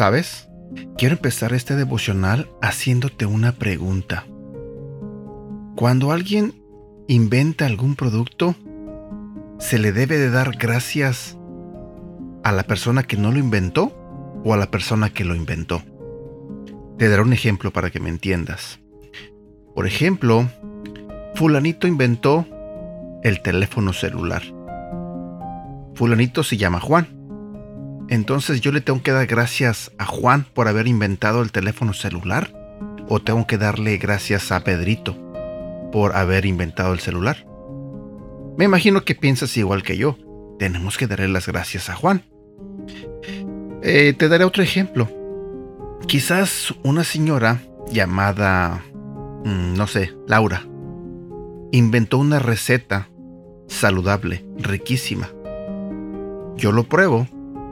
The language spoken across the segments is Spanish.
¿Sabes? Quiero empezar este devocional haciéndote una pregunta. Cuando alguien inventa algún producto, ¿se le debe de dar gracias a la persona que no lo inventó o a la persona que lo inventó? Te daré un ejemplo para que me entiendas. Por ejemplo, fulanito inventó el teléfono celular. Fulanito se llama Juan entonces yo le tengo que dar gracias a Juan por haber inventado el teléfono celular o tengo que darle gracias a Pedrito por haber inventado el celular. Me imagino que piensas igual que yo. Tenemos que darle las gracias a Juan. Eh, te daré otro ejemplo. Quizás una señora llamada, mm, no sé, Laura, inventó una receta saludable, riquísima. Yo lo pruebo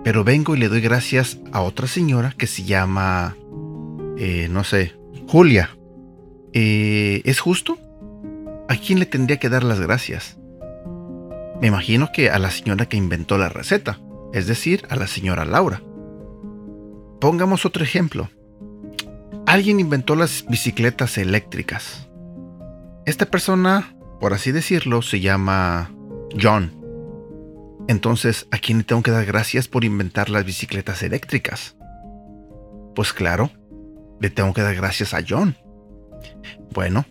pero vengo y le doy gracias a otra señora que se llama, eh, no sé, Julia. Eh, ¿Es justo? ¿A quién le tendría que dar las gracias? Me imagino que a la señora que inventó la receta, es decir, a la señora Laura. Pongamos otro ejemplo. Alguien inventó las bicicletas eléctricas. Esta persona, por así decirlo, se llama John. Entonces, ¿a quién le tengo que dar gracias por inventar las bicicletas eléctricas? Pues claro, le tengo que dar gracias a John. Bueno,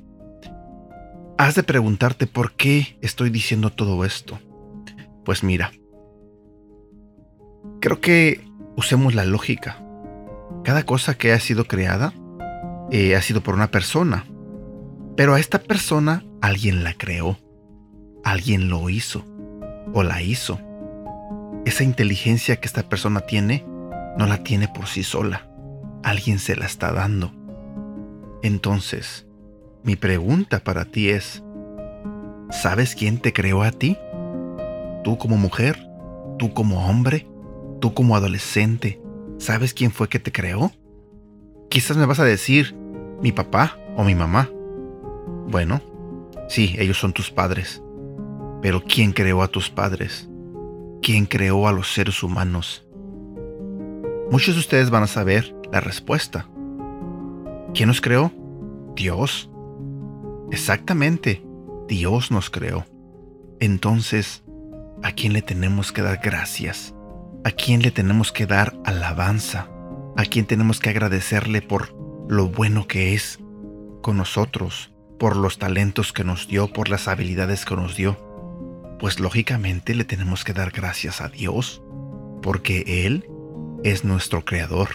has de preguntarte por qué estoy diciendo todo esto. Pues mira, creo que usemos la lógica. Cada cosa que ha sido creada eh, ha sido por una persona. Pero a esta persona alguien la creó. Alguien lo hizo. O la hizo esa inteligencia que esta persona tiene no la tiene por sí sola. Alguien se la está dando. Entonces, mi pregunta para ti es, ¿sabes quién te creó a ti? ¿Tú como mujer? ¿Tú como hombre? ¿Tú como adolescente? ¿Sabes quién fue que te creó? Quizás me vas a decir, mi papá o mi mamá. Bueno, sí, ellos son tus padres. Pero ¿quién creó a tus padres? ¿Quién creó a los seres humanos? Muchos de ustedes van a saber la respuesta. ¿Quién nos creó? Dios. Exactamente, Dios nos creó. Entonces, ¿a quién le tenemos que dar gracias? ¿A quién le tenemos que dar alabanza? ¿A quién tenemos que agradecerle por lo bueno que es con nosotros, por los talentos que nos dio, por las habilidades que nos dio? pues lógicamente le tenemos que dar gracias a Dios, porque Él es nuestro creador.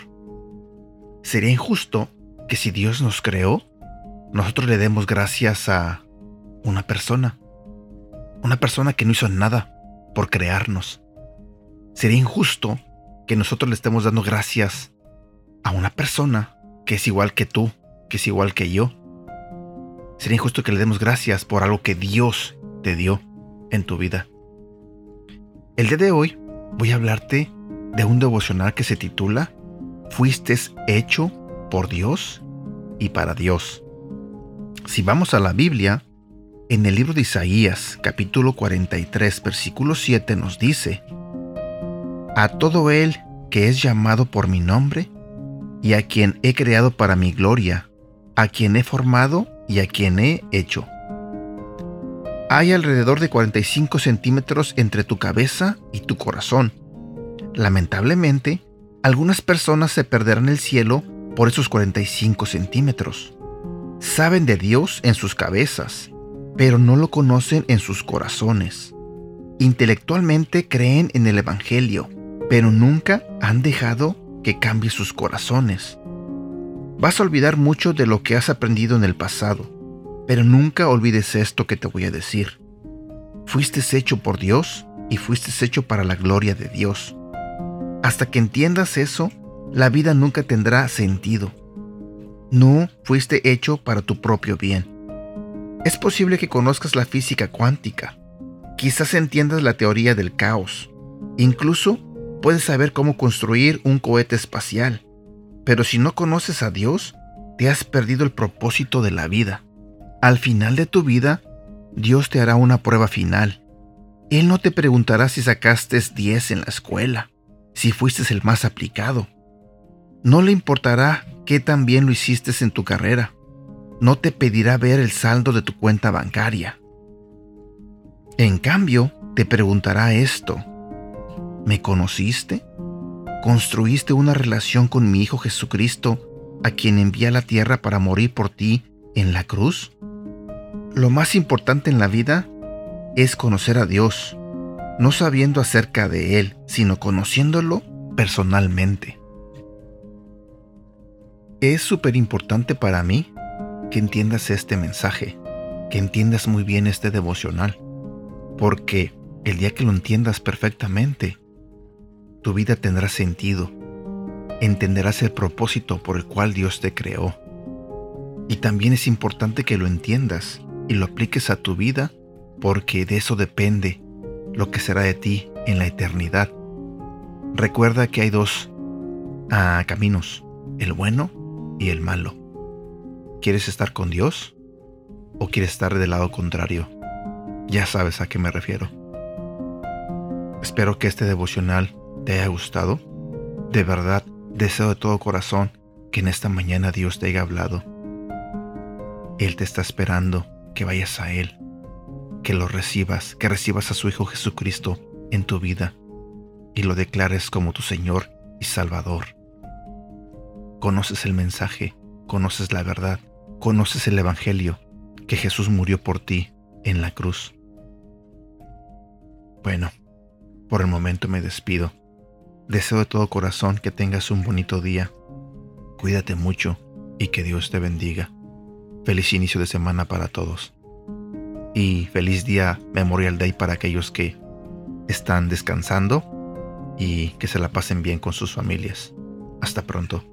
Sería injusto que si Dios nos creó, nosotros le demos gracias a una persona, una persona que no hizo nada por crearnos. Sería injusto que nosotros le estemos dando gracias a una persona que es igual que tú, que es igual que yo. Sería injusto que le demos gracias por algo que Dios te dio en tu vida. El día de hoy voy a hablarte de un devocional que se titula Fuiste hecho por Dios y para Dios. Si vamos a la Biblia, en el libro de Isaías, capítulo 43, versículo 7 nos dice, A todo él que es llamado por mi nombre, y a quien he creado para mi gloria, a quien he formado y a quien he hecho. Hay alrededor de 45 centímetros entre tu cabeza y tu corazón. Lamentablemente, algunas personas se perderán el cielo por esos 45 centímetros. Saben de Dios en sus cabezas, pero no lo conocen en sus corazones. Intelectualmente creen en el Evangelio, pero nunca han dejado que cambie sus corazones. Vas a olvidar mucho de lo que has aprendido en el pasado pero nunca olvides esto que te voy a decir. Fuiste hecho por Dios y fuiste hecho para la gloria de Dios. Hasta que entiendas eso, la vida nunca tendrá sentido. No fuiste hecho para tu propio bien. Es posible que conozcas la física cuántica. Quizás entiendas la teoría del caos. Incluso puedes saber cómo construir un cohete espacial. Pero si no conoces a Dios, te has perdido el propósito de la vida. Al final de tu vida, Dios te hará una prueba final. Él no te preguntará si sacaste 10 en la escuela, si fuiste el más aplicado. No le importará qué tan bien lo hiciste en tu carrera. No te pedirá ver el saldo de tu cuenta bancaria. En cambio, te preguntará esto. ¿Me conociste? ¿Construiste una relación con mi Hijo Jesucristo, a quien envía a la tierra para morir por ti en la cruz? Lo más importante en la vida es conocer a Dios, no sabiendo acerca de Él, sino conociéndolo personalmente. Es súper importante para mí que entiendas este mensaje, que entiendas muy bien este devocional, porque el día que lo entiendas perfectamente, tu vida tendrá sentido, entenderás el propósito por el cual Dios te creó. Y también es importante que lo entiendas y lo apliques a tu vida porque de eso depende lo que será de ti en la eternidad. Recuerda que hay dos ah, caminos, el bueno y el malo. ¿Quieres estar con Dios o quieres estar del lado contrario? Ya sabes a qué me refiero. Espero que este devocional te haya gustado. De verdad, deseo de todo corazón que en esta mañana Dios te haya hablado. Él te está esperando que vayas a Él, que lo recibas, que recibas a su Hijo Jesucristo en tu vida y lo declares como tu Señor y Salvador. Conoces el mensaje, conoces la verdad, conoces el Evangelio, que Jesús murió por ti en la cruz. Bueno, por el momento me despido. Deseo de todo corazón que tengas un bonito día. Cuídate mucho y que Dios te bendiga. Feliz inicio de semana para todos. Y feliz día Memorial Day para aquellos que están descansando y que se la pasen bien con sus familias. Hasta pronto.